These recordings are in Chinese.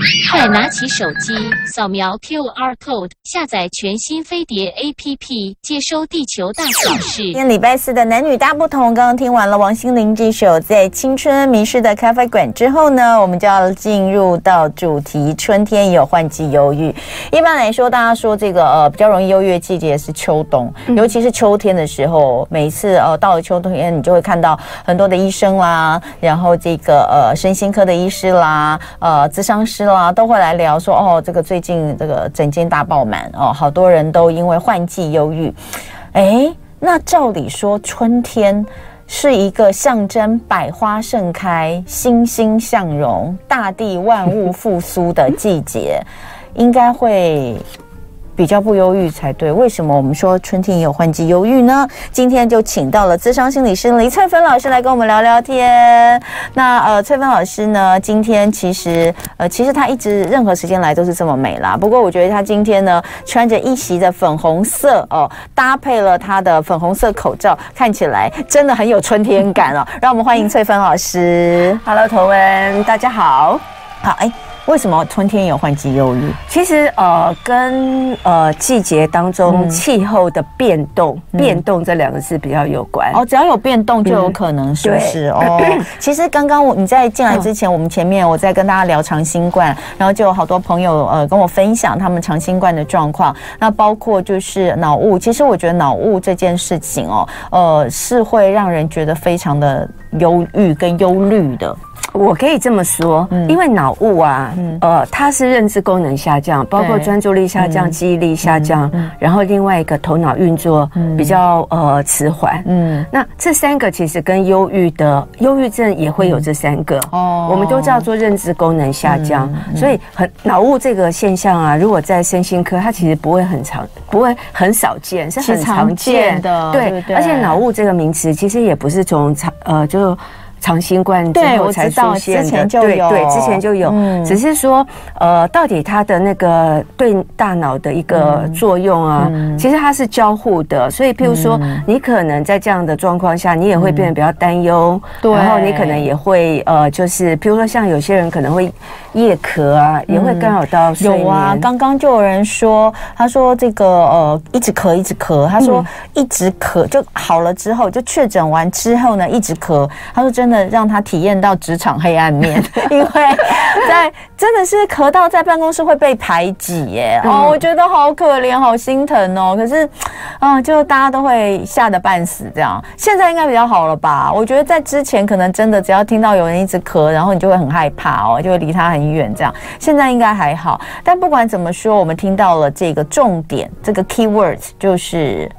Peace. 快拿起手机，扫描 QR code，下载全新飞碟 APP，接收地球大小事。今天礼拜四的男女大不同，刚刚听完了王心凌这首《在青春迷失的咖啡馆》之后呢，我们就要进入到主题：春天也有换季忧郁。一般来说，大家说这个呃比较容易忧郁的季节是秋冬，尤其是秋天的时候，每一次呃到了秋冬天，你就会看到很多的医生啦，然后这个呃身心科的医师啦，呃咨商师。啊，都会来聊说哦，这个最近这个整间大爆满哦，好多人都因为换季忧郁。哎，那照理说春天是一个象征百花盛开、欣欣向荣、大地万物复苏的季节，应该会。比较不忧郁才对，为什么我们说春天也有换季忧郁呢？今天就请到了资商心理师李翠芬老师来跟我们聊聊天。那呃，翠芬老师呢，今天其实呃，其实她一直任何时间来都是这么美啦。不过我觉得她今天呢，穿着一袭的粉红色哦，搭配了她的粉红色口罩，看起来真的很有春天感哦。让我们欢迎翠芬老师。Hello，头文，大家好。好，哎。为什么春天有换季忧郁？其实呃，跟呃季节当中气候的变动、嗯、变动这两个字比较有关。哦，只要有变动就有可能，是不是？嗯、哦，其实刚刚我你在进来之前，我们前面我在跟大家聊长新冠，然后就有好多朋友呃跟我分享他们长新冠的状况。那包括就是脑雾，其实我觉得脑雾这件事情哦，呃，是会让人觉得非常的忧郁跟忧虑的。我可以这么说，因为脑雾啊，呃，它是认知功能下降，包括专注力下降、记忆力下降，然后另外一个头脑运作比较呃迟缓。嗯，那这三个其实跟忧郁的忧郁症也会有这三个哦，我们都叫做认知功能下降。所以很脑雾这个现象啊，如果在身心科，它其实不会很常，不会很少见，是很常见。的。对，而且脑雾这个名词其实也不是从常呃就。长新冠之后才出现的，对对，之前就有，只是说，呃，到底它的那个对大脑的一个作用啊，其实它是交互的，所以譬如说，你可能在这样的状况下，你也会变得比较担忧，然后你可能也会呃，就是譬如说，像有些人可能会夜咳啊，也会干扰到睡眠。有啊，刚刚就有人说，他说这个呃，一直咳一直咳，他说一直咳就好了之后，就确诊完之后呢，一直咳，他说真。真的让他体验到职场黑暗面，因为在真的是咳到在办公室会被排挤耶，哦，我觉得好可怜，好心疼哦。可是，啊，就大家都会吓得半死这样。现在应该比较好了吧？我觉得在之前可能真的只要听到有人一直咳，然后你就会很害怕哦，就会离他很远这样。现在应该还好，但不管怎么说，我们听到了这个重点，这个 key words 就是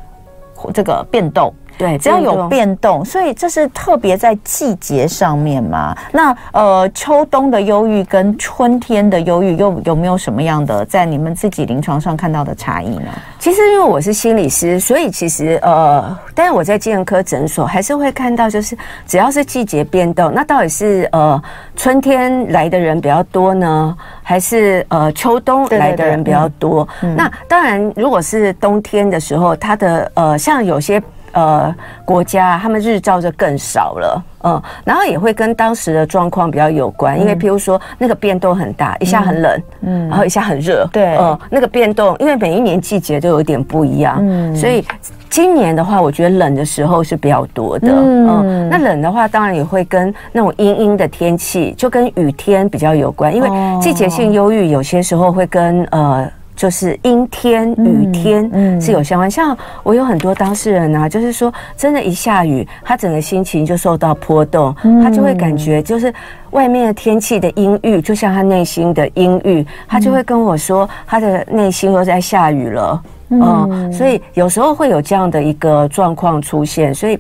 这个变动。对，只要有变动，所以这是特别在季节上面嘛。那呃，秋冬的忧郁跟春天的忧郁又有没有什么样的在你们自己临床上看到的差异呢？其实因为我是心理师，所以其实呃，但是我在精神科诊所还是会看到，就是只要是季节变动，那到底是呃春天来的人比较多呢，还是呃秋冬来的人比较多？对对对，嗯、那当然，如果是冬天的时候，它的呃像有些。呃，国家他们日照就更少了，嗯，然后也会跟当时的状况比较有关，因为譬如说那个变动很大，一下很冷，嗯，然后一下很热，对，嗯，那个变动，因为每一年季节都有点不一样，嗯，所以今年的话，我觉得冷的时候是比较多的，嗯，那冷的话，当然也会跟那种阴阴的天气，就跟雨天比较有关，因为季节性忧郁有些时候会跟呃。就是阴天、雨天是有相关，像我有很多当事人啊，就是说，真的，一下雨，他整个心情就受到波动，他就会感觉就是外面的天气的阴郁，就像他内心的阴郁，他就会跟我说，他的内心都在下雨了，嗯，所以有时候会有这样的一个状况出现，所以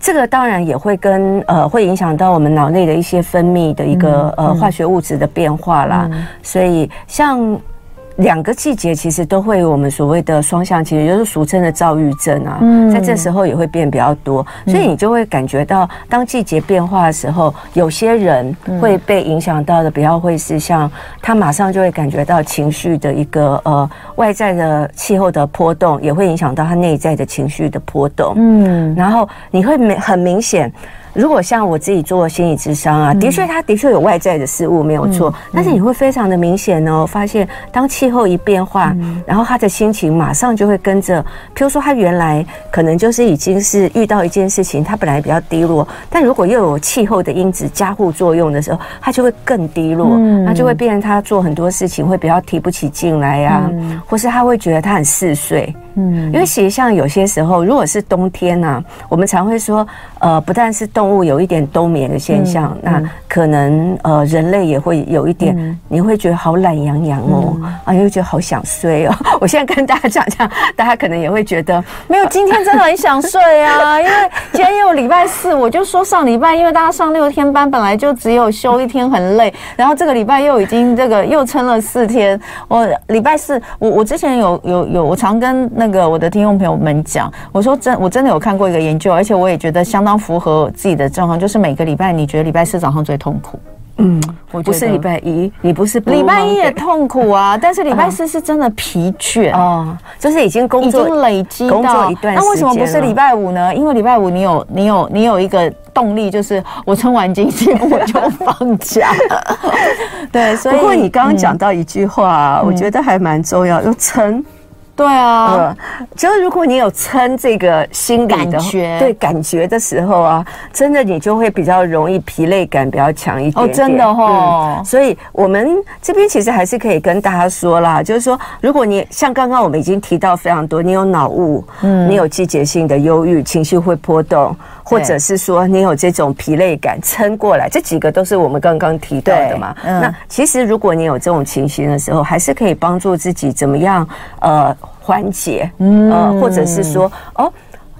这个当然也会跟呃，会影响到我们脑内的一些分泌的一个呃化学物质的变化啦，所以像。两个季节其实都会有我们所谓的双向情绪，也就是俗称的躁郁症啊，在这时候也会变比较多，所以你就会感觉到，当季节变化的时候，有些人会被影响到的，比较会是像他马上就会感觉到情绪的一个呃外在的气候的波动，也会影响到他内在的情绪的波动。嗯，然后你会明很明显。如果像我自己做心理智商啊，的确他的确有外在的事物没有错，但是你会非常的明显哦，发现当气候一变化，然后他的心情马上就会跟着，譬如说他原来可能就是已经是遇到一件事情，他本来比较低落，但如果又有气候的因子加护作用的时候，他就会更低落，那就会变成他做很多事情会比较提不起劲来呀，或是他会觉得他很嗜睡。嗯，因为其实像有些时候，如果是冬天呢、啊，我们常会说，呃，不但是动物有一点冬眠的现象，嗯、那可能呃人类也会有一点，嗯、你会觉得好懒洋洋哦，嗯、啊，又觉得好想睡哦。我现在跟大家讲讲，大家可能也会觉得没有，今天真的很想睡啊，因为今天又礼拜四，我就说上礼拜因为大家上六天班，本来就只有休一天很累，然后这个礼拜又已经这个又撑了四天，我礼拜四，我我之前有有有，我常跟那。那个我的听众朋友们讲，我说真，我真的有看过一个研究，而且我也觉得相当符合自己的状况，就是每个礼拜你觉得礼拜四早上最痛苦。嗯，我不是礼拜一，你不是礼拜一也痛苦啊，但是礼拜四是真的疲倦哦，就是已经工作已经累积工作一段，那为什么不是礼拜五呢？因为礼拜五你有你有你有一个动力，就是我撑完经济我就放假。对，所以不过你刚刚讲到一句话，我觉得还蛮重要，就撑。对啊，就是如果你有撑这个心理的感觉，对感觉的时候啊，真的你就会比较容易疲累感比较强一点，点。哦，真的哦、嗯。所以我们这边其实还是可以跟大家说啦，就是说，如果你像刚刚我们已经提到非常多，你有脑雾，嗯，你有季节性的忧郁，情绪会波动，或者是说你有这种疲累感撑过来，这几个都是我们刚刚提到的嘛。嗯、那其实如果你有这种情形的时候，还是可以帮助自己怎么样，呃。缓解，呃，或者是说，哦，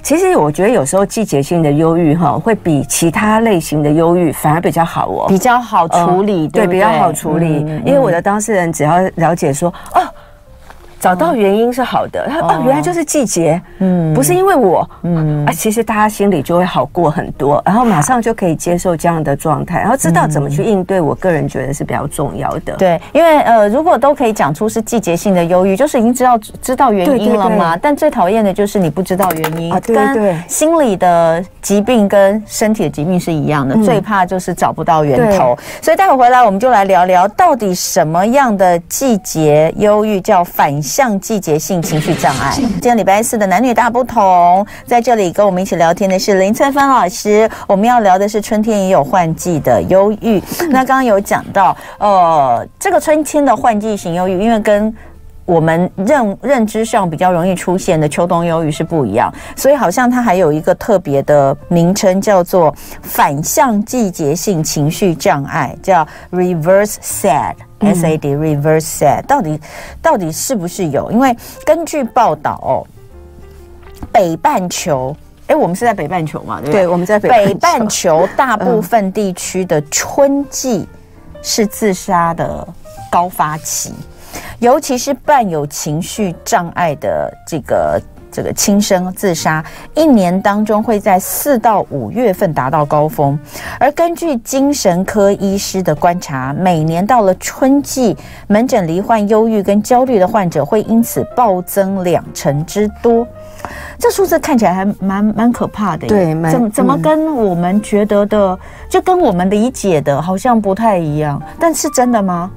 其实我觉得有时候季节性的忧郁哈，会比其他类型的忧郁反而比较好哦，比较好处理，对，比较好处理，因为我的当事人只要了解说，哦。找到原因是好的，他哦，原来就是季节，嗯，不是因为我，嗯啊，其实大家心里就会好过很多，然后马上就可以接受这样的状态，然后知道怎么去应对。我个人觉得是比较重要的。对，因为呃，如果都可以讲出是季节性的忧郁，就是已经知道知道原因了嘛。但最讨厌的就是你不知道原因啊，对对，心理的疾病跟身体的疾病是一样的，最怕就是找不到源头。所以待会回来我们就来聊聊，到底什么样的季节忧郁叫反像季节性情绪障碍。今天礼拜四的男女大不同，在这里跟我们一起聊天的是林翠芬老师。我们要聊的是春天也有换季的忧郁。那刚刚有讲到，呃，这个春天的换季型忧郁，因为跟我们认认知上比较容易出现的秋冬忧郁是不一样，所以好像它还有一个特别的名称，叫做反向季节性情绪障碍，叫 reverse sad。S A D reverse sad 到底到底是不是有？因为根据报道哦，北半球，哎，我们是在北半球嘛？对不对？对，我们在北北半球大部分地区的春季是自杀的高发期，尤其是伴有情绪障碍的这个。这个轻生自杀，一年当中会在四到五月份达到高峰，而根据精神科医师的观察，每年到了春季，门诊罹患忧郁跟焦虑的患者会因此暴增两成之多。这数字看起来还蛮蛮可怕的，对，怎么怎么跟我们觉得的，嗯、就跟我们理解的好像不太一样，但是真的吗？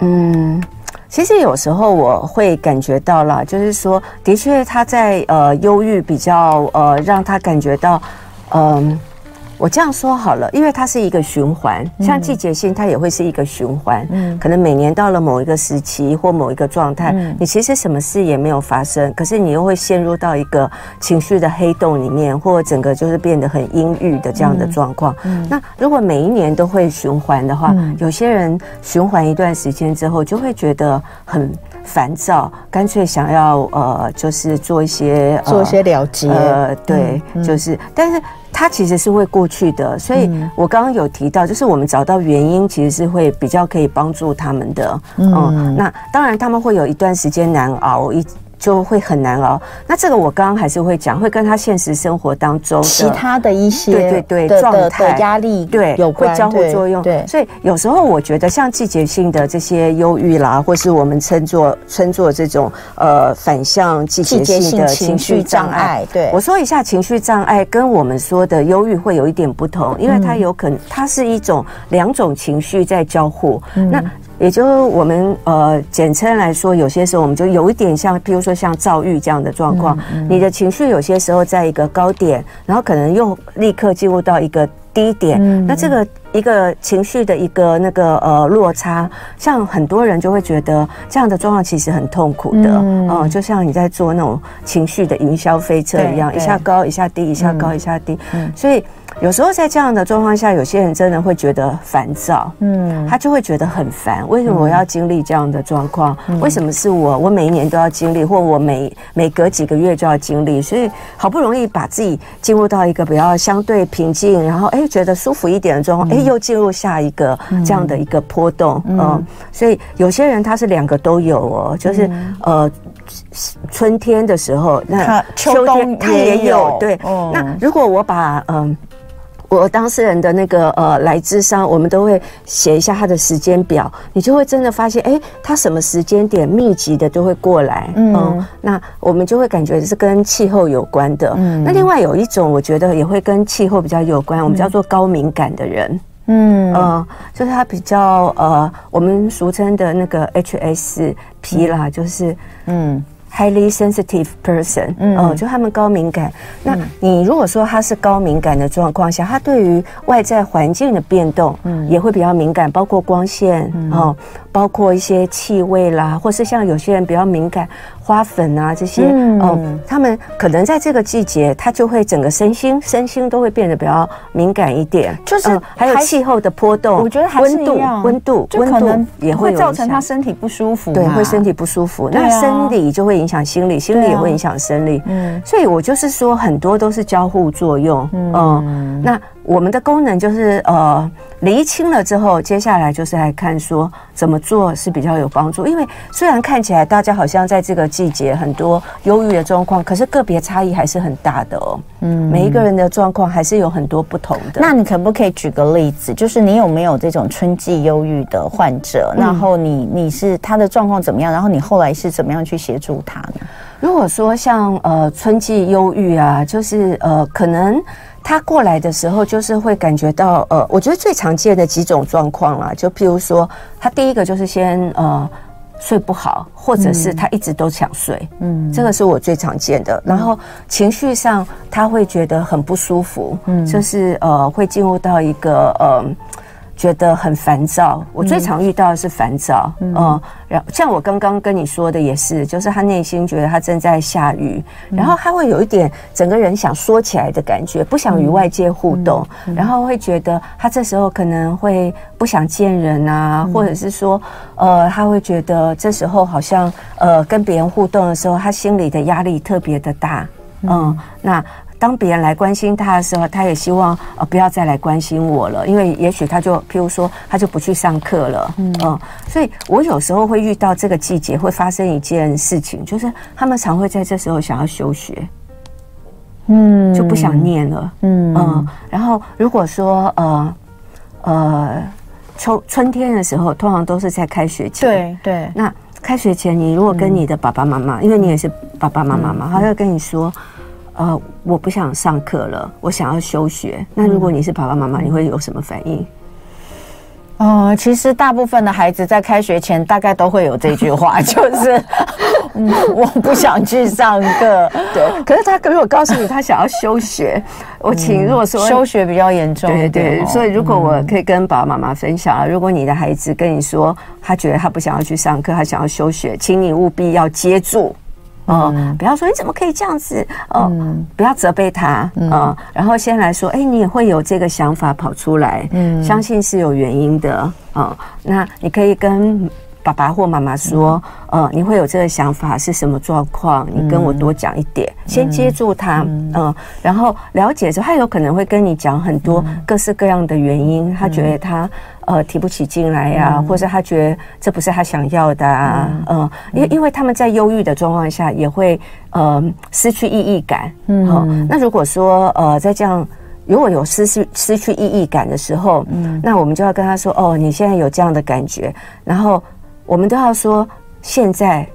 嗯。其实有时候我会感觉到了，就是说，的确他在呃忧郁比较呃让他感觉到，嗯、我这样说好了，因为它是一个循环，像季节性，它也会是一个循环。嗯，可能每年到了某一个时期或某一个状态，嗯，你其实什么事也没有发生，可是你又会陷入到一个情绪的黑洞里面，或整个就是变得很阴郁的这样的状况。嗯，那如果每一年都会循环的话，有些人循环一段时间之后，就会觉得很烦躁，干脆想要呃，就是做一些做一些了结。呃，对，就是，但是。它其实是会过去的，所以我刚刚有提到，就是我们找到原因，其实是会比较可以帮助他们的。嗯，那当然他们会有一段时间难熬，一就会很难熬。那这个我刚刚还是会讲，会跟他现实生活当中其他的一些对对对状态压力对有会交互作用。对，所以有时候我觉得像季节性的这些忧郁啦，或是我们称作称作这种呃反向季节性的情绪障碍。对，我说一下情绪障碍跟我们说的忧郁会有一点不同，因为它有可能它是一种两种情绪在交互。那也就是我们呃简称来说，有些时候我们就有一点像，譬如说像躁郁这样的状况，你的情绪有些时候在一个高点，然后可能又立刻进入到一个低点。那这个一个情绪的一个那个呃落差，像很多人就会觉得这样的状况其实很痛苦的，嗯，就像你在做那种情绪的云霄飞车一样，一下高一下低，一下高一下低，所以。有时候在这样的状况下，有些人真的会觉得烦躁，嗯，他就会觉得很烦。为什么我要经历这样的状况？为什么是我？我每一年都要经历，或我每每隔几个月就要经历。所以好不容易把自己进入到一个比较相对平静，然后哎觉得舒服一点的状况，哎又进入下一个这样的一个波动，嗯，所以有些人他是两个都有哦，就是呃春天的时候，那秋天他也有，对。那如果我把嗯。我当事人的那个呃来咨商，我们都会写一下他的时间表，你就会真的发现，哎，他什么时间点密集的都会过来，嗯，嗯，那我们就会感觉是跟气候有关的。嗯，那另外有一种，我觉得也会跟气候比较有关，我们叫做高敏感的人，嗯，呃，就是他比较呃，我们俗称的那个 HSP 啦，就是嗯。Highly sensitive person，嗯，哦，就他们高敏感。那你如果说他是高敏感的状况下，他对于外在环境的变动，嗯，也会比较敏感，包括光线，哦，包括一些气味啦，或是像有些人比较敏感。花粉啊，这些，嗯、哦，他们可能在这个季节，他就会整个身心身心都会变得比较敏感一点，就是、呃、还有气候的波动，我觉得还是一样，温度，温度也会造成他身体不舒服，对，会身体不舒服，那生理就会影响心理，心理也会影响生理，嗯，所以我就是说很多都是交互作用，嗯，嗯那。我们的功能就是呃，厘清了之后，接下来就是来看说怎么做是比较有帮助。因为虽然看起来大家好像在这个季节很多忧郁的状况，可是个别差异还是很大的哦。嗯，每一个人的状况还是有很多不同的。那你可不可以举个例子？就是你有没有这种春季忧郁的患者？然后你你是他的状况怎么样？然后你后来是怎么样去协助他呢？如果说像呃春季忧郁啊，就是呃可能。他过来的时候，就是会感觉到，呃，我觉得最常见的几种状况啦，就譬如说，他第一个就是先呃睡不好，或者是他一直都想睡，嗯，这个是我最常见的。然后情绪上他会觉得很不舒服，嗯，就是呃会进入到一个呃。觉得很烦躁，我最常遇到的是烦躁，嗯，然后像我刚刚跟你说的也是，就是他内心觉得他正在下雨，然后他会有一点整个人想缩起来的感觉，不想与外界互动，然后会觉得他这时候可能会不想见人啊，或者是说，呃，他会觉得这时候好像呃跟别人互动的时候，他心里的压力特别的大，嗯，那。当别人来关心他的时候，他也希望呃不要再来关心我了，因为也许他就譬如说他就不去上课了，嗯，嗯，所以我有时候会遇到这个季节会发生一件事情，就是他们常会在这时候想要休学，嗯，就不想念了，嗯。嗯，然后如果说呃呃秋春天的时候，通常都是在开学前，对对，那开学前你如果跟你的爸爸妈妈，因为你也是爸爸妈妈嘛，他要跟你说。呃，我不想上课了，我想要休学。那如果你是爸爸妈妈，你会有什么反应？哦、呃，其实大部分的孩子在开学前大概都会有这句话，就是嗯，我不想去上课。对，可是他如果告诉你他想要休学，我请如果说休学比较严重，对对。所以如果我可以跟爸爸妈妈分享啊，如果你的孩子跟你说他觉得他不想要去上课，他想要休学，请你务必要接住。哦，不要说你怎么可以这样子哦，嗯、不要责备他啊、嗯哦。然后先来说，哎，你也会有这个想法跑出来，嗯，相信是有原因的啊、哦。那你可以跟。爸爸或妈妈说，嗯、呃，你会有这个想法是什么状况？你跟我多讲一点，嗯、先接住他，嗯、呃，然后了解之后，他有可能会跟你讲很多各式各样的原因，嗯、他觉得他呃提不起劲来呀、啊，嗯、或者他觉得这不是他想要的啊，嗯、呃，因为因为他们在忧郁的状况下也会呃失去意义感，嗯、呃，那如果说呃在这样。如果有失去失去意义感的时候，嗯，那我们就要跟他说：“哦，你现在有这样的感觉。”然后我们都要说：“现在。”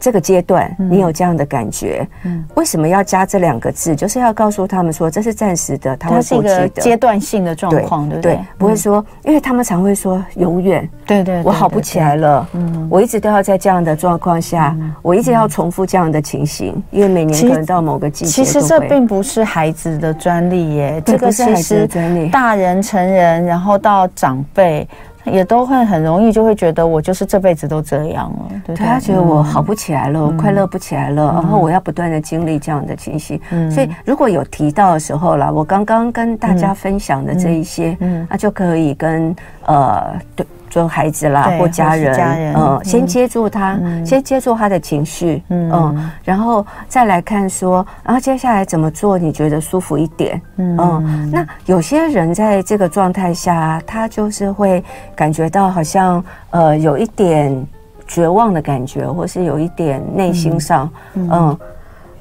这个阶段，你有这样的感觉，嗯，为什么要加这两个字？就是要告诉他们说，这是暂时的，它会过去的，是一个阶段性的状况，对不对？不会说，因为他们常会说永远，对对，我好不起来了，嗯，我一直都要在这样的状况下，我一直要重复这样的情形，因为每年可能到某个季节，其实这并不是孩子的专利耶，这个是孩子的专利，大人、成人，然后到长辈。也都会很容易就会觉得我就是这辈子都这样了，对，对，他觉得我好不起来了，嗯、我快乐不起来了，嗯、然后我要不断的经历这样的情绪。嗯、所以如果有提到的时候啦，我刚刚跟大家分享的这一些，嗯，那、就可以跟呃对。就孩子啦，或家人，嗯，先接住他，先接住他的情绪，嗯，然后再来看说，然后接下来怎么做你觉得舒服一点，嗯，那有些人在这个状态下，他就是会感觉到好像呃有一点绝望的感觉，或是有一点内心上，嗯，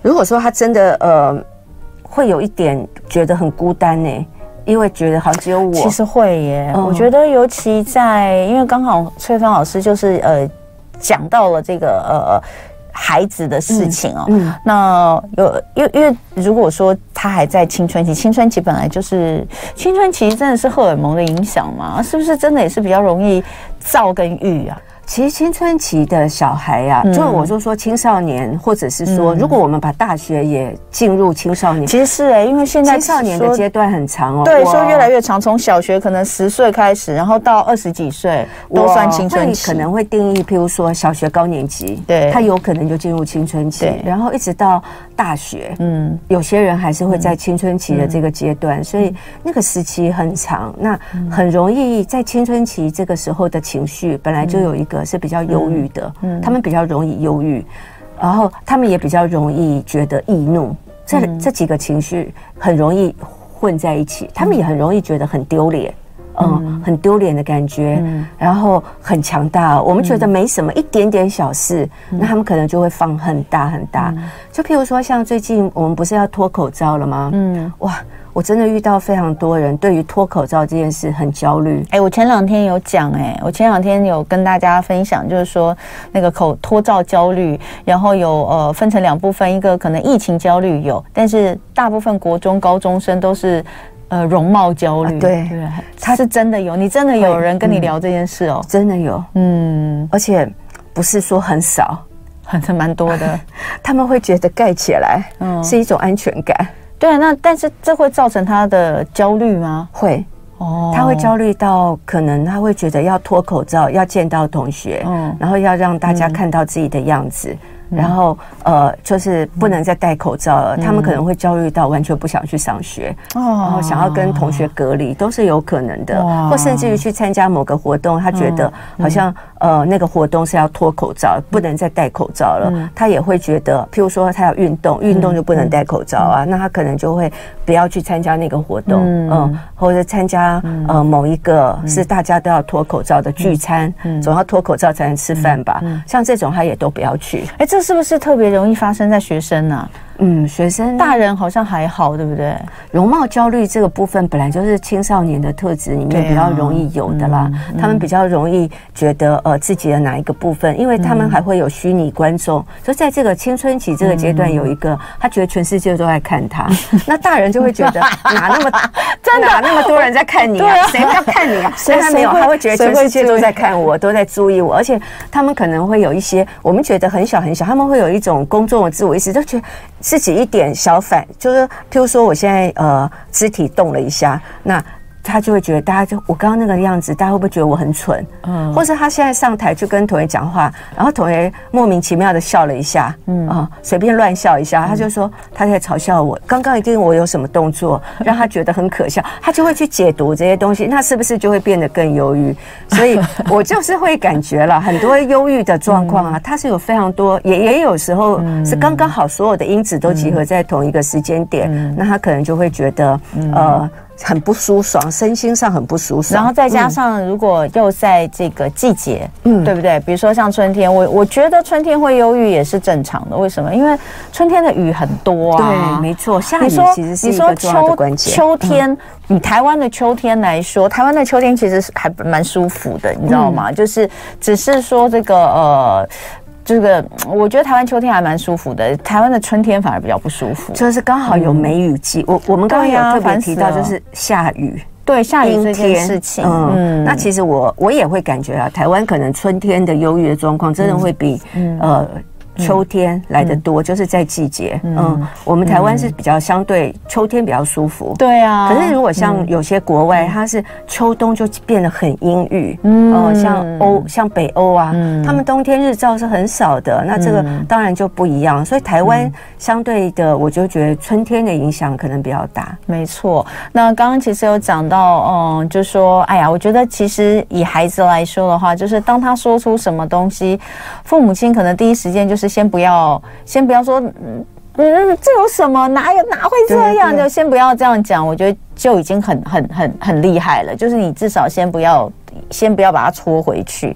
如果说他真的呃会有一点觉得很孤单呢。因为觉得好像只有我，其实会耶。嗯、我觉得尤其在，因为刚好翠芬老师就是呃讲到了这个呃孩子的事情哦。嗯。嗯，那有因为因为如果说他还在青春期，青春期本来就是青春期，真的是荷尔蒙的影响嘛？是不是真的也是比较容易躁跟郁啊？其实青春期的小孩呀，就我就说青少年，或者是说，如果我们把大学也进入青少年，其实是哎，因为现在青少年的阶段很长哦，对，说越来越长，从小学可能十岁开始，然后到二十几岁都算青春期，可能会定义，譬如说小学高年级，对，他有可能就进入青春期，然后一直到大学，嗯，有些人还是会在青春期的这个阶段，所以那个时期很长，那很容易在青春期这个时候的情绪本来就有一个。是比较忧郁的，嗯，他们比较容易忧郁，然后他们也比较容易觉得易怒，这这几个情绪很容易混在一起，他们也很容易觉得很丢脸，嗯，很丢脸的感觉，然后很强大。我们觉得没什么，一点点小事，那他们可能就会放很大很大。就譬如说，像最近我们不是要脱口罩了吗？嗯，哇。我真的遇到非常多人对于脱口罩这件事很焦虑。哎，我前两天有讲，哎，我前两天有跟大家分享，就是说那个口脱罩焦虑，然后有呃分成两部分，一个可能疫情焦虑有，但是大部分国中高中生都是呃容貌焦虑。对对，他是真的有，你真的有人跟你聊这件事哦？真的有，嗯，而且不是说很少，很蛮多的，他们会觉得盖起来，嗯，是一种安全感。对啊，那但是这会造成他的焦虑吗？会，哦，他会焦虑到可能他会觉得要脱口罩，要见到同学，嗯，然后要让大家看到自己的样子。嗯然后呃，就是不能再戴口罩了。他们可能会焦虑到完全不想去上学，然后想要跟同学隔离，都是有可能的。或甚至于去参加某个活动，他觉得好像呃那个活动是要脱口罩，不能再戴口罩了。他也会觉得，譬如说他要运动，运动就不能戴口罩啊，那他可能就会不要去参加那个活动，嗯，或者参加呃某一个是大家都要脱口罩的聚餐，总要脱口罩才能吃饭吧？像这种他也都不要去。哎，这。这是不是特别容易发生在学生呢、啊？嗯，学生大人好像还好，对不对？容貌焦虑这个部分本来就是青少年的特质里面比较容易有的啦。啊嗯、他们比较容易觉得呃自己的哪一个部分，因为他们还会有虚拟观众，就、嗯、在这个青春期这个阶段有一个，嗯、他觉得全世界都在看他。嗯、那大人就会觉得 哪那么真的哪那么多人在看你啊？谁要看你啊？所以他没有，他会觉得全世界都在看我，都在注意我，而且他们可能会有一些我们觉得很小很小，他们会有一种公众的自我意识，就觉得。自己一点小反，就是譬如说，我现在呃肢体动了一下，那他就会觉得大家就我刚刚那个样子，大家会不会觉得我很蠢？嗯，或是他现在上台就跟同学讲话，然后同学莫名其妙的笑了一下，嗯啊，随便乱笑一下，他就说他在嘲笑我。刚刚一定我有什么动作让他觉得很可笑，他就会去解读这些东西，那是不是就会变得更忧郁？所以我就是会感觉了很多忧郁的状况啊，它是有非常多，也也有时候是刚刚好所有的因子都集合在同一个时间点，那他可能就会觉得呃。很不舒爽，身心上很不舒爽。然后再加上，如果又在这个季节，嗯，对不对？比如说像春天，我我觉得春天会忧郁也是正常的。为什么？因为春天的雨很多啊。对，没错，下雨其实是一个重要的关键。秋天，以台湾的秋天来说，台湾的秋天其实是还蛮舒服的，你知道吗？就是只是说这个呃。这个我觉得台湾秋天还蛮舒服的，台湾的春天反而比较不舒服，就是刚好有梅雨季。我我们刚刚有特别提到，就是下雨，对下雨这件事情。嗯，那其实我我也会感觉啊，台湾可能春天的忧郁的状况真的会比呃。秋天来的多，就是在季节。嗯，我们台湾是比较相对秋天比较舒服。对啊。可是如果像有些国外，它是秋冬就变得很阴郁。嗯。像欧，像北欧啊，他们冬天日照是很少的。那这个当然就不一样。所以台湾相对的，我就觉得春天的影响可能比较大。没错。那刚刚其实有讲到，嗯，就说，哎呀，我觉得其实以孩子来说的话，就是当他说出什么东西，父母亲可能第一时间就是。先不要，先不要说，嗯嗯，这有什么？哪有哪会这样？就先不要这样讲。我觉得就已经很很很很厉害了。就是你至少先不要，先不要把它戳回去。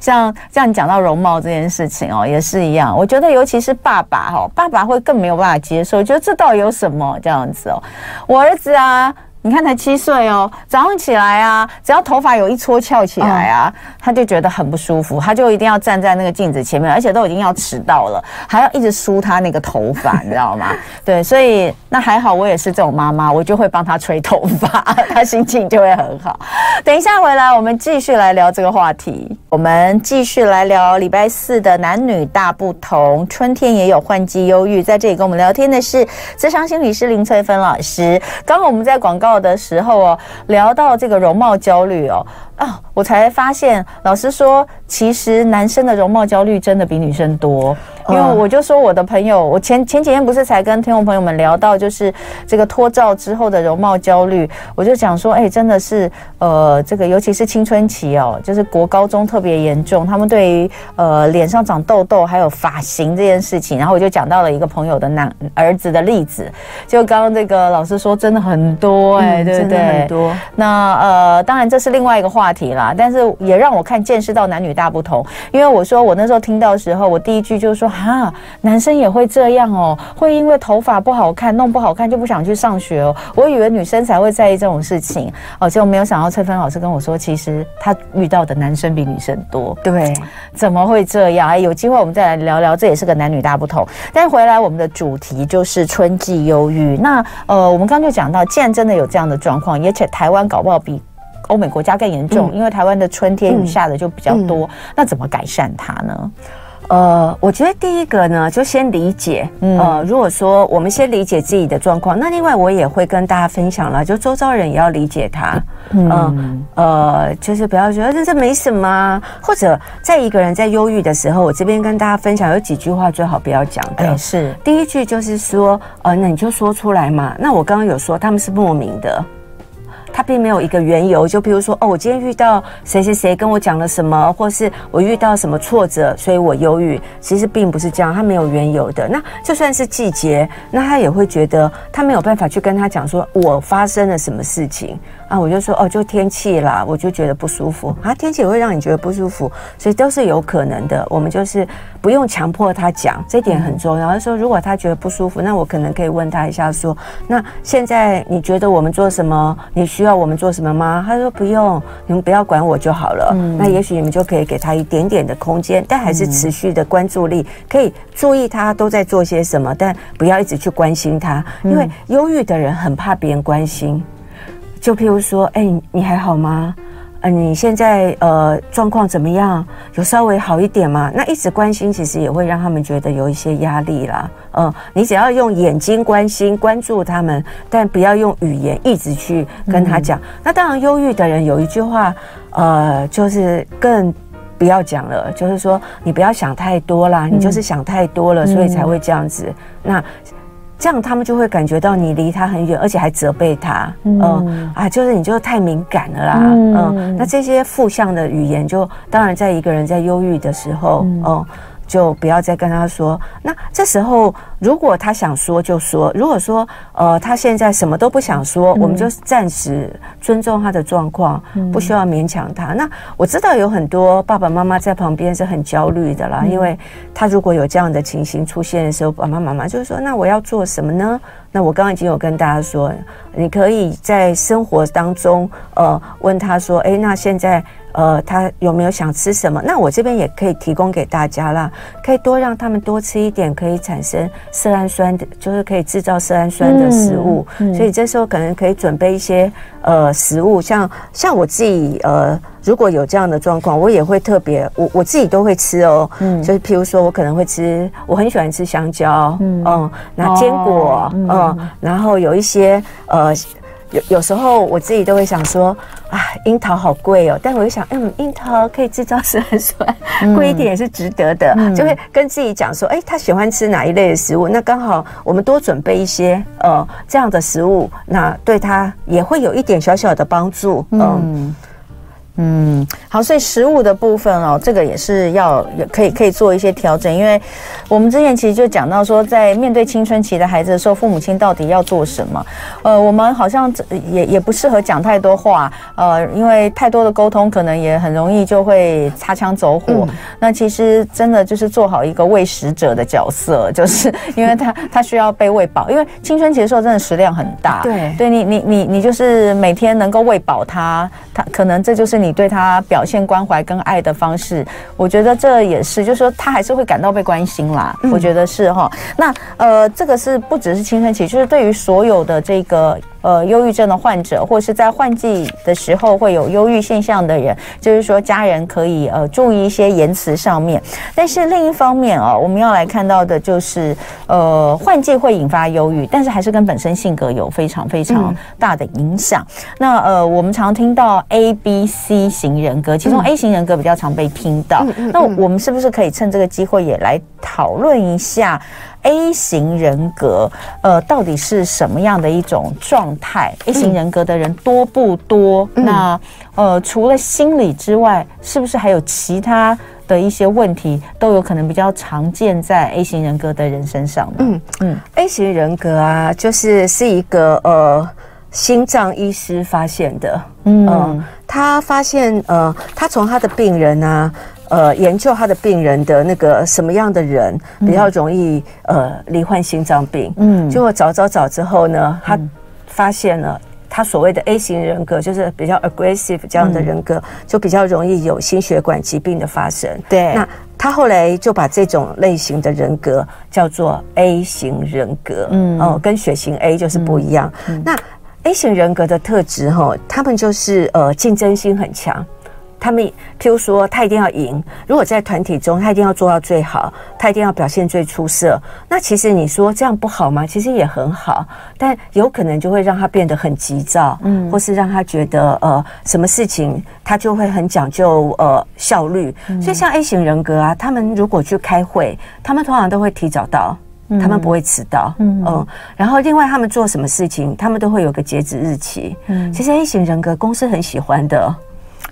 像这样讲到容貌这件事情哦，也是一样。我觉得尤其是爸爸哈，爸爸会更没有办法接受。觉得这到底有什么这样子哦？我儿子啊。你看才七岁哦，早上起来啊，只要头发有一撮翘起来啊，他就觉得很不舒服，他就一定要站在那个镜子前面，而且都已经要迟到了，还要一直梳他那个头发，你知道吗？对，所以那还好，我也是这种妈妈，我就会帮他吹头发，他心情就会很好。等一下回来，我们继续来聊这个话题。我们继续来聊礼拜四的男女大不同，春天也有换季忧郁，在这里跟我们聊天的是智商心理师林翠芬老师。刚刚我们在广告的时候哦，聊到这个容貌焦虑哦。啊，我才发现，老师说，其实男生的容貌焦虑真的比女生多。因为我就说我的朋友，我前前几天不是才跟听众朋友们聊到，就是这个脱照之后的容貌焦虑，我就讲说，哎，真的是，呃，这个尤其是青春期哦，就是国高中特别严重，他们对于呃脸上长痘痘还有发型这件事情，然后我就讲到了一个朋友的男儿子的例子，就刚刚这个老师说真的很多，哎，对不对？很多。那呃，当然这是另外一个话。话题啦，但是也让我看见识到男女大不同。因为我说我那时候听到的时候，我第一句就是说哈，男生也会这样哦，会因为头发不好看，弄不好看就不想去上学哦。我以为女生才会在意这种事情哦，结果没有想到翠芬老师跟我说，其实他遇到的男生比女生多。对，怎么会这样？哎，有机会我们再来聊聊，这也是个男女大不同。但回来我们的主题就是春季忧郁。那呃，我们刚刚就讲到，既然真的有这样的状况，而且台湾搞不好比。欧美国家更严重，因为台湾的春天雨下的就比较多，那怎么改善它呢？呃，我觉得第一个呢，就先理解。呃，如果说我们先理解自己的状况，那另外我也会跟大家分享了，就周遭人也要理解他。嗯呃，就是不要觉得这这没什么，或者在一个人在忧郁的时候，我这边跟大家分享有几句话最好不要讲的。是第一句就是说，呃，那你就说出来嘛。那我刚刚有说他们是莫名的。他并没有一个缘由，就比如说，哦，我今天遇到谁谁谁跟我讲了什么，或是我遇到什么挫折，所以我忧郁。其实并不是这样，他没有缘由的。那就算是季节，那他也会觉得他没有办法去跟他讲说，我发生了什么事情。啊，我就说哦，就天气啦，我就觉得不舒服啊。天气也会让你觉得不舒服，所以都是有可能的。我们就是不用强迫他讲，这点很重要。他说，如果他觉得不舒服，那我可能可以问他一下，说，那现在你觉得我们做什么？你需要我们做什么吗？他说不用，你们不要管我就好了。嗯，那也许你们就可以给他一点点的空间，但还是持续的关注力，可以注意他都在做些什么，但不要一直去关心他，因为忧郁的人很怕别人关心。就譬如说，哎、欸，你还好吗？呃，你现在呃状况怎么样？有稍微好一点吗？那一直关心，其实也会让他们觉得有一些压力啦。嗯、呃，你只要用眼睛关心、关注他们，但不要用语言一直去跟他讲。嗯、那当然，忧郁的人有一句话，呃，就是更不要讲了，就是说你不要想太多啦，嗯、你就是想太多了，所以才会这样子。嗯、那。这样他们就会感觉到你离他很远，而且还责备他，嗯、呃、啊，就是你就太敏感了啦，嗯、呃，那这些负向的语言就当然在一个人在忧郁的时候，嗯。呃就不要再跟他说。那这时候，如果他想说就说；如果说呃他现在什么都不想说，嗯、我们就暂时尊重他的状况，嗯、不需要勉强他。那我知道有很多爸爸妈妈在旁边是很焦虑的啦，嗯、因为他如果有这样的情形出现的时候，爸爸妈妈就是说：“那我要做什么呢？”那我刚刚已经有跟大家说，你可以在生活当中呃问他说：“诶，那现在。”呃，他有没有想吃什么？那我这边也可以提供给大家啦，可以多让他们多吃一点，可以产生色氨酸的，就是可以制造色氨酸的食物。嗯嗯、所以这时候可能可以准备一些呃食物，像像我自己呃，如果有这样的状况，我也会特别，我我自己都会吃哦。嗯，就是譬如说我可能会吃，我很喜欢吃香蕉，嗯，嗯，那坚果，嗯，嗯，然后有一些呃。有有时候我自己都会想说，啊，樱桃好贵哦，但我又想，嗯，樱桃可以制造食氨酸，贵一点也是值得的，嗯、就会跟自己讲说，哎，他喜欢吃哪一类的食物，那刚好我们多准备一些，呃，这样的食物，那对他也会有一点小小的帮助，嗯。嗯嗯，好，所以食物的部分哦，这个也是要也可以可以做一些调整，因为我们之前其实就讲到说，在面对青春期的孩子的时候，父母亲到底要做什么？呃，我们好像也也不适合讲太多话，呃，因为太多的沟通可能也很容易就会擦枪走火。嗯、那其实真的就是做好一个喂食者的角色，就是因为他他需要被喂饱，因为青春期的时候真的食量很大。对，对你你你你就是每天能够喂饱他，他可能这就是你。你对他表现关怀跟爱的方式，我觉得这也是，就是说他还是会感到被关心啦。嗯、我觉得是哈。那呃，这个是不只是青春期，就是对于所有的这个。呃，忧郁症的患者，或是在换季的时候会有忧郁现象的人，就是说家人可以呃注意一些言辞上面。但是另一方面啊，我们要来看到的就是，呃，换季会引发忧郁，但是还是跟本身性格有非常非常大的影响。嗯、那呃，我们常听到 A、B、C 型人格，其中 A 型人格比较常被听到。那我们是不是可以趁这个机会也来讨论一下？A 型人格，呃，到底是什么样的一种状态？A 型人格的人多不多？那呃，除了心理之外，是不是还有其他的一些问题都有可能比较常见在 A 型人格的人身上呢？嗯，嗯，A 型人格啊，就是是一个呃心脏医师发现的，嗯、呃，他发现呃，他从他的病人啊。呃，研究他的病人的那个什么样的人比较容易、嗯、呃罹患心脏病，嗯，结果找找找之后呢，他发现了他所谓的 A 型人格，就是比较 aggressive 这样的人格，嗯、就比较容易有心血管疾病的发生。对，那他后来就把这种类型的人格叫做 A 型人格，嗯，哦、呃，跟血型 A 就是不一样。那 A 型人格的特质哈，他们就是呃竞争心很强。他们譬如说，他一定要赢。如果在团体中，他一定要做到最好，他一定要表现最出色。那其实你说这样不好吗？其实也很好，但有可能就会让他变得很急躁，嗯，或是让他觉得呃，什么事情他就会很讲究呃效率。嗯、所以像 A 型人格啊，他们如果去开会，他们通常都会提早到，他们不会迟到，嗯，嗯，然后另外他们做什么事情，他们都会有个截止日期。嗯，其实 A 型人格公司很喜欢的。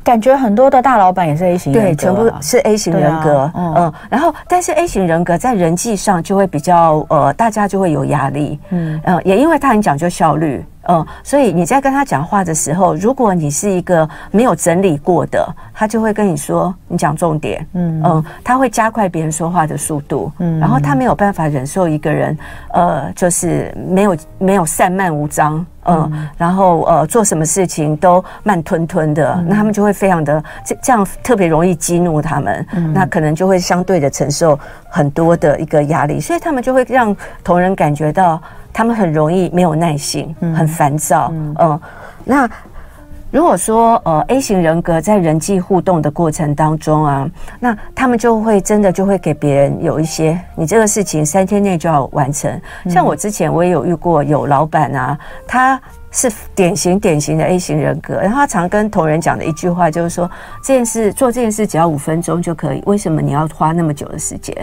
感觉很多的大老板也是 A 型人格，啊，对，全部是 A 型人格，啊、嗯，嗯，然后但是 A 型人格在人际上就会比较呃，大家就会有压力，嗯，呃，也因为他很讲究效率。嗯，所以你在跟他讲话的时候，如果你是一个没有整理过的，他就会跟你说你讲重点，嗯。嗯，他会加快别人说话的速度，嗯，然后他没有办法忍受一个人，呃，就是没有没有散漫无章，嗯，嗯。然后呃做什么事情都慢吞吞的，嗯、那他们就会非常的这这样特别容易激怒他们，嗯，那可能就会相对的承受很多的一个压力，所以他们就会让同仁感觉到。他们很容易没有耐性，很烦躁，嗯，嗯，那如果说呃 A 型人格在人际互动的过程当中啊，那他们就会真的就会给别人有一些，你这个事情三天内就要完成。像我之前我也有遇过有老板啊，他是典型典型的 A 型人格，然后他常跟同仁讲的一句话就是说，这件事做这件事只要五分钟就可以，为什么你要花那么久的时间？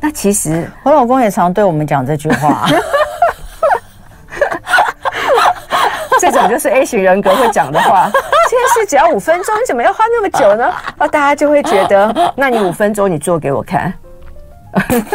那其实我老公也常对我们讲这句话。就是 A 型人格会讲的话。这件事只要五分钟，你怎么要花那么久呢？啊，大家就会觉得，那你五分钟你做给我看。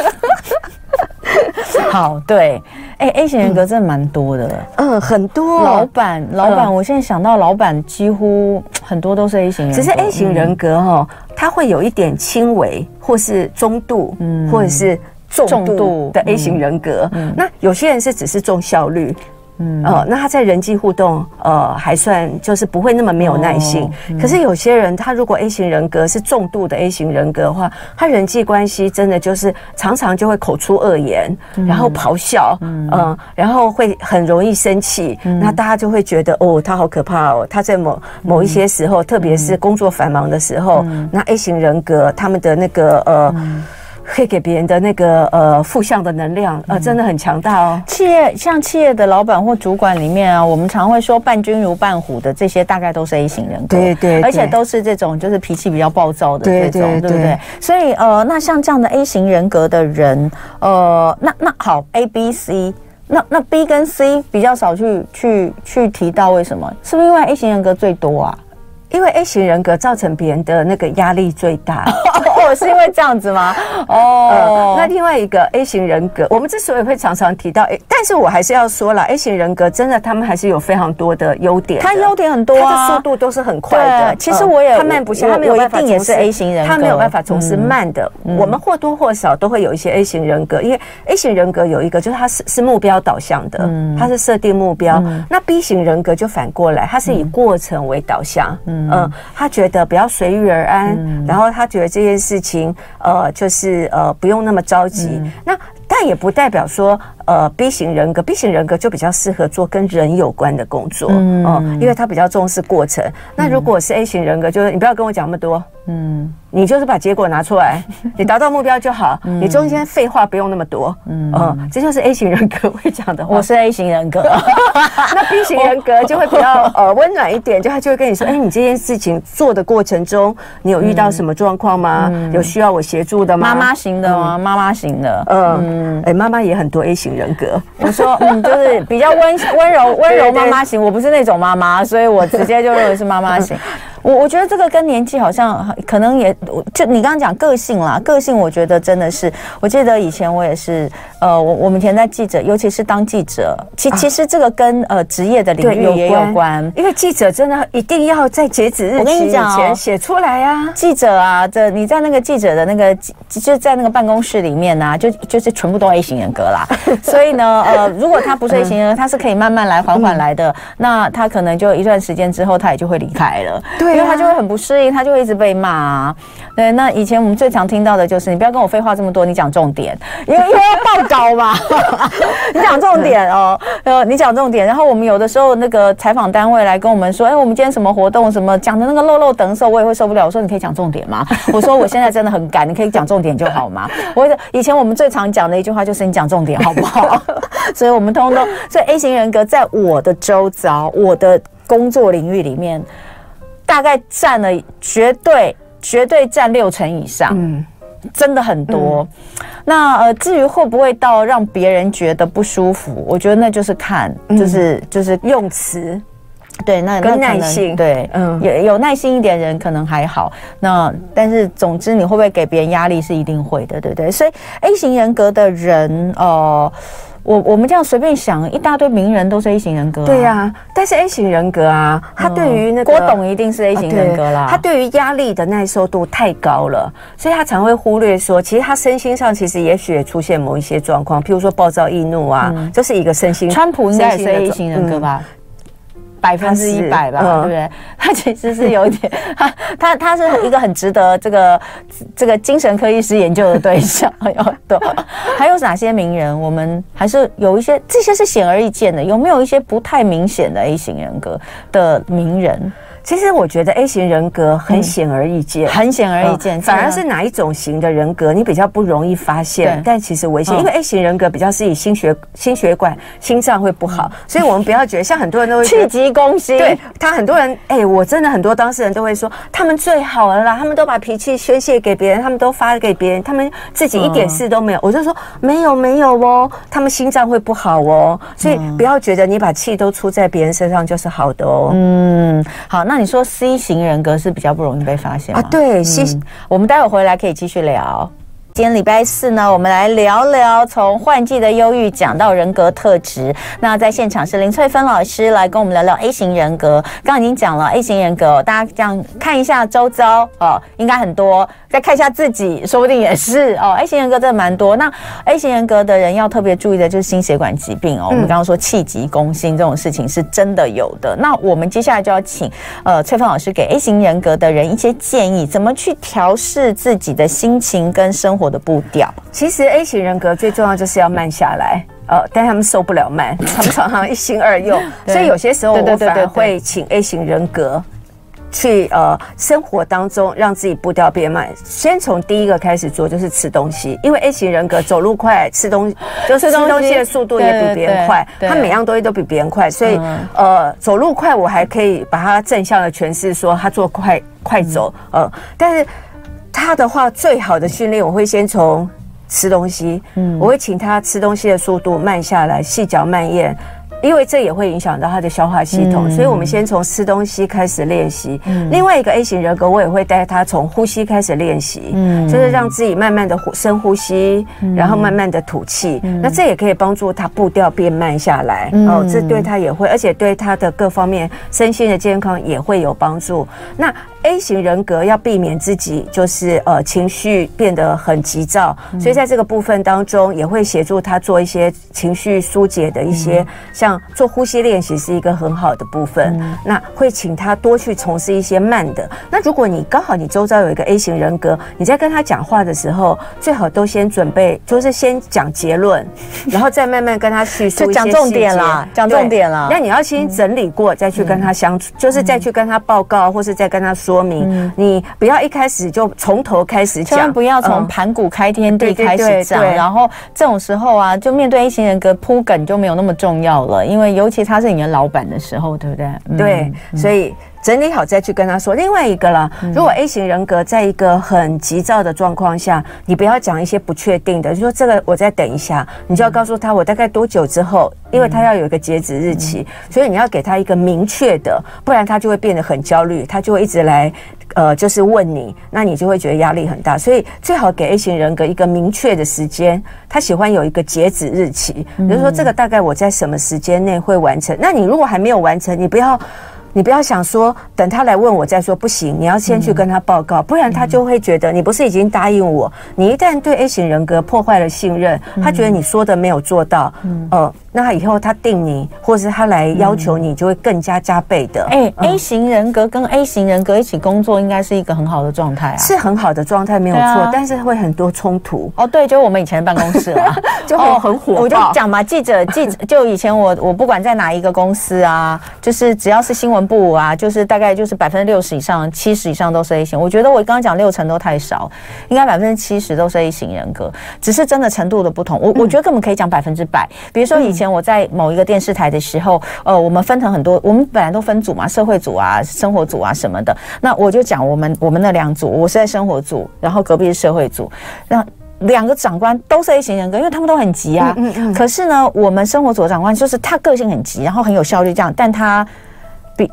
好，对，哎，A 型人格真的蛮多的，嗯，很多。老板，老板，我现在想到老板几乎很多都是 A 型人格。只是 A 型人格哈，它会有一点轻微，或是中度，嗯，或者是重度的 A 型人格。那有些人是只是重效率。嗯，呃，那他在人际互动，呃，还算就是不会那么没有耐心。哦嗯、可是有些人，他如果 A 型人格是重度的 A 型人格的话，他人际关系真的就是常常就会口出恶言，嗯、然后咆哮，嗯、呃，然后会很容易生气。嗯、那大家就会觉得，哦，他好可怕哦。他在某某一些时候，嗯、特别是工作繁忙的时候，嗯、那 A 型人格他们的那个呃。嗯会给别人的那个呃负向的能量，呃，真的很强大哦。企业像企业的老板或主管里面啊，我们常会说伴君如伴虎的这些，大概都是 A 型人格，对，对对，而且都是这种就是脾气比较暴躁的这种，对，对，对，对不对？所以呃，那像这样的 A 型人格的人，呃，那那好，A、B、C，那那 B 跟 C 比较少去去去提到，为什么？是不是因为 A 型人格最多啊？因为 A 型人格造成别人的那个压力最大。哦，是因为这样子吗？哦、呃，那另外一个 A 型人格，我们之所以会常常提到 A，但是我还是要说了，A 型人格真的他们还是有非常多的优点的，他优点很多啊，他的速度都是很快的。其实我也、呃、他慢不下，他没有办法从事，也是 A 型人格，他没有办法从事慢的。嗯、我们或多或少都会有一些 A 型人格，因为 A 型人格有一个就是他是是目标导向的，嗯、他是设定目标。嗯、那 B 型人格就反过来，他是以过程为导向，嗯，呃、他觉得不要随遇而安，嗯、然后他觉得这件事情。呃，就是呃，不用那么着急。嗯、那但也不代表说。呃，B 型人格，B 型人格就比较适合做跟人有关的工作，嗯、呃，因为他比较重视过程。嗯、那如果是 A 型人格，就是你不要跟我讲那么多，嗯，你就是把结果拿出来，你达到目标就好，嗯、你中间废话不用那么多，嗯、呃，这就是 A 型人格会讲的话。我是 A 型人格，那 B 型人格就会比较 呃温暖一点，就他就会跟你说，哎、欸，你这件事情做的过程中，你有遇到什么状况吗？嗯、有需要我协助的吗？妈妈型的吗？妈妈、嗯、型的，嗯，哎、欸，妈妈也很多 A 型人。人格，我说嗯，就是比较温温柔温柔妈妈型，我不是那种妈妈，所以我直接就认为是妈妈型。我我觉得这个跟年纪好像可能也，就你刚刚讲个性啦，个性我觉得真的是，我记得以前我也是，呃，我我们以前在记者，尤其是当记者，其其实这个跟呃职业的领域也有关，因为记者真的一定要在截止日期以前写出来啊。记者啊，这你在那个记者的那个就在那个办公室里面呢，就就是全部都 A 型人格啦。所以呢，呃，如果他不是 A 型人格，他是可以慢慢来，缓缓来的，那他可能就一段时间之后，他也就会离开了。对。因为他就会很不适应，他就会一直被骂啊。对，那以前我们最常听到的就是，你不要跟我废话这么多，你讲重点，因为因为要报高吗。你讲重点哦，呃，你讲重点。然后我们有的时候那个采访单位来跟我们说，哎，我们今天什么活动，什么讲的那个漏漏等的时候，我也会受不了。我说你可以讲重点吗？我说我现在真的很赶，你可以讲重点就好吗？我以前我们最常讲的一句话就是你讲重点好不好？所以我们通通，所以 A 型人格在我的周遭，我的工作领域里面。大概占了绝对绝对占六成以上，嗯，真的很多。嗯、那呃，至于会不会到让别人觉得不舒服，我觉得那就是看，就是、嗯、就是用词，对，那那耐心，对，嗯，有有耐心一点人可能还好。那但是总之，你会不会给别人压力是一定会的，对不对？所以 A 型人格的人，呃。我我们这样随便想，一大堆名人都是 A 型人格。对呀，但是 A 型人格啊，他对于那个郭董一定是 A 型人格啦。他对于压力的耐受度太高了，所以他常会忽略说，其实他身心上其实也许也出现某一些状况，譬如说暴躁易怒啊，就是一个身心。川普应该也是 A 型人格吧？百分之一百吧，对不对？他其实是有一点，他他他是一个很值得这个这个精神科医师研究的对象。对，还有哪些名人？我们还是有一些，这些是显而易见的。有没有一些不太明显的 A 型人格的名人？其实我觉得 A 型人格很显而易见，嗯、很显而易见、嗯。反而是哪一种型的人格，你比较不容易发现，但其实危险、嗯。因为 A 型人格比较是以心血、心血管、心脏会不好、嗯，所以我们不要觉得像很多人都会气急攻心。对他很多人，哎、欸，我真的很多当事人都会说，他们最好了啦，他们都把脾气宣泄给别人，他们都发给别人，他们自己一点事都没有。嗯、我就说没有没有哦，他们心脏会不好哦，所以不要觉得你把气都出在别人身上就是好的哦。嗯，好，那你说 C 型人格是比较不容易被发现吗？啊，对，C、嗯、我们待会回来可以继续聊。今天礼拜四呢，我们来聊聊从换季的忧郁讲到人格特质。那在现场是林翠芬老师来跟我们聊聊 A 型人格。刚刚已经讲了 A 型人格，大家这样看一下周遭哦，应该很多。再看一下自己，说不定也是哦。A 型人格真的蛮多。那 A 型人格的人要特别注意的就是心血管疾病哦。我们刚刚说气急攻心这种事情是真的有的。那我们接下来就要请呃翠芬老师给 A 型人格的人一些建议，怎么去调试自己的心情跟生活的步调。其实 A 型人格最重要就是要慢下来，呃，但他们受不了慢，他 们常常一心二用，所以有些时候我反而会请 A 型人格。去呃生活当中让自己步调变慢，先从第一个开始做，就是吃东西。因为 A 型人格走路快，吃东西就是吃东西的速度也比别人快，他每样东西都比别人快，所以呃走路快我还可以把它正向的诠释说他做快快走，呃，但是他的话最好的训练我会先从吃东西，嗯，我会请他吃东西的速度慢下来，细嚼慢咽。因为这也会影响到他的消化系统，嗯、所以我们先从吃东西开始练习。嗯、另外一个 A 型人格，我也会带他从呼吸开始练习，嗯，就是让自己慢慢的呼深呼吸，嗯、然后慢慢的吐气，嗯。那这也可以帮助他步调变慢下来，嗯。哦，这对他也会，而且对他的各方面身心的健康也会有帮助。那 A 型人格要避免自己就是呃情绪变得很急躁，嗯，所以在这个部分当中也会协助他做一些情绪疏解的一些像。做呼吸练习是一个很好的部分，嗯，那会请他多去从事一些慢的。那如果你刚好你周遭有一个 A 型人格，你在跟他讲话的时候，最好都先准备，就是先讲结论，然后再慢慢跟他叙述就讲重点啦，讲重点啦。那你要先整理过，再去跟他相处，嗯，就是再去跟他报告，或是再跟他说明。嗯，你不要一开始就从头开始讲，千万不要从盘古开天地开始讲。然后这种时候啊，就面对 A 型人格铺梗就没有那么重要了。因为尤其他是你的老板的时候，对不对？嗯、对，所以整理好再去跟他说。另外一个啦，如果 A 型人格在一个很急躁的状况下，你不要讲一些不确定的，就说这个我再等一下，你就要告诉他我大概多久之后，因为他要有一个截止日期，所以你要给他一个明确的，不然他就会变得很焦虑，他就会一直来。呃，就是问你，那你就会觉得压力很大，所以最好给 A 型人格一个明确的时间，他喜欢有一个截止日期，比如说这个大概我在什么时间内会完成。那你如果还没有完成，你不要。你不要想说等他来问我再说，不行，你要先去跟他报告，不然他就会觉得你不是已经答应我。你一旦对 A 型人格破坏了信任，他觉得你说的没有做到，嗯，呃，那他以后他定你，或是他来要求你，就会更加加倍的。哎，A 型人格跟 A 型人格一起工作，应该是一个很好的状态啊，是很好的状态，没有错，但是会很多冲突。哦，对，就我们以前的办公室啊，就很很火爆。我就讲嘛，记者记者，就以前我我不管在哪一个公司啊，就是只要是新闻部啊。啊，就是大概就是百分之六十以上、七十以上都是 A 型。我觉得我刚刚讲六成都太少，应该百分之七十都是 A 型人格，只是真的程度的不同。我我觉得根本可以讲百分之百。比如说以前我在某一个电视台的时候，呃，我们分成很多，我们本来都分组嘛，社会组啊、生活组啊什么的。那我就讲我们我们那两组，我是在生活组，然后隔壁是社会组。那两个长官都是 A 型人格，因为他们都很急啊。嗯嗯。可是呢，我们生活组的长官就是他个性很急，然后很有效率这样，但他。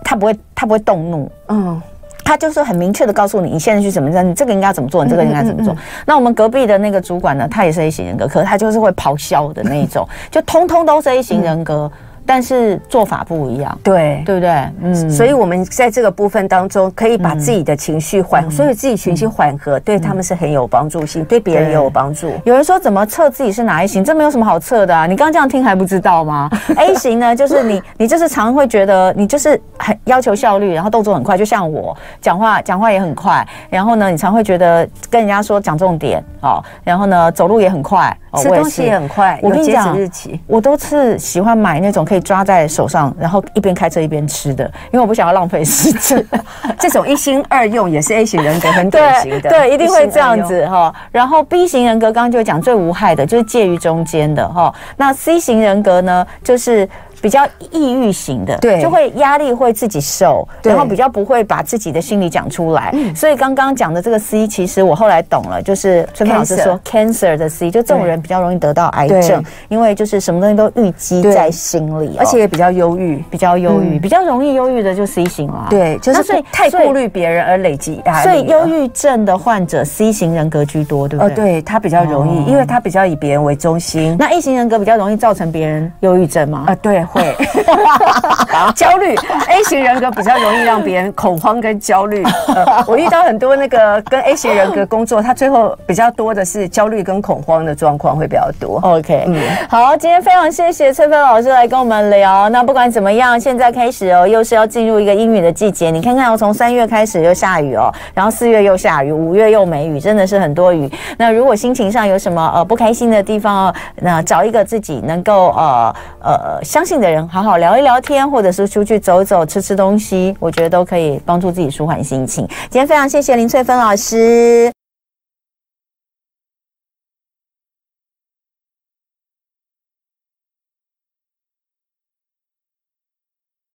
他不会，他不会动怒，嗯，他就是很明确的告诉你，你现在去怎么样，你这个应该怎么做，你这个应该怎么做。那我们隔壁的那个主管呢，他也是 A 型人格，可是他就是会咆哮的那一种，就通通都是 A 型人格。但是做法不一样，对对不对？嗯，所以我们在这个部分当中，可以把自己的情绪缓、嗯，所以自己情绪缓和、嗯，对他们是很有帮助性，嗯、对别人也有帮助。有人说怎么测自己是哪一型？这没有什么好测的啊！你刚刚这样听还不知道吗？A 型呢，就是你，你就是常会觉得你就是很要求效率，然后动作很快，就像我讲话讲话也很快，然后呢，你常会觉得跟人家说讲重点哦，然后呢，走路也很快，吃东西也很快。我跟你讲，我都是喜欢买那种可以。以抓在手上，然后一边开车一边吃的，因为我不想要浪费时间。这种一心二用也是 A 型人格很典型的，对，对，一定会这样子哈。然后 B 型人格刚刚就讲最无害的，就是介于中间的哈。那 C 型人格呢，就是。比较抑郁型的，对，就会压力会自己受，然后比较不会把自己的心里讲出来。所以刚刚讲的这个 C，其实我后来懂了，就是春芬老师说 cancer 的 C，就这种人比较容易得到癌症，因为就是什么东西都郁积在心里，而且也比较忧郁，比较忧郁，比较容易忧郁的就 C 型了。对，就是所以太顾虑别人而累积压力。所以忧郁症的患者 C 型人格居多，对不对？对，他比较容易，因为他比较以别人为中心。那 A 型人格比较容易造成别人忧郁症吗？啊，对，会。焦虑 A 型人格比较容易让别人恐慌跟焦虑。呃，我遇到很多那个跟 A 型人格工作，他最后比较多的是焦虑跟恐慌的状况会比较多。OK，嗯，好，今天非常谢谢翠芬老师来跟我们聊。那不管怎么样，现在开始哦，又是要进入一个阴雨的季节。你看看，哦，从三月开始又下雨哦，然后四月又下雨，五月又没雨，真的是很多雨。那如果心情上有什么呃不开心的地方哦，那找一个自己能够呃呃相信的人，好好聊一聊天，或者是出去走走、吃吃东西，我觉得都可以帮助自己舒缓心情。今天非常谢谢林翠芬老师。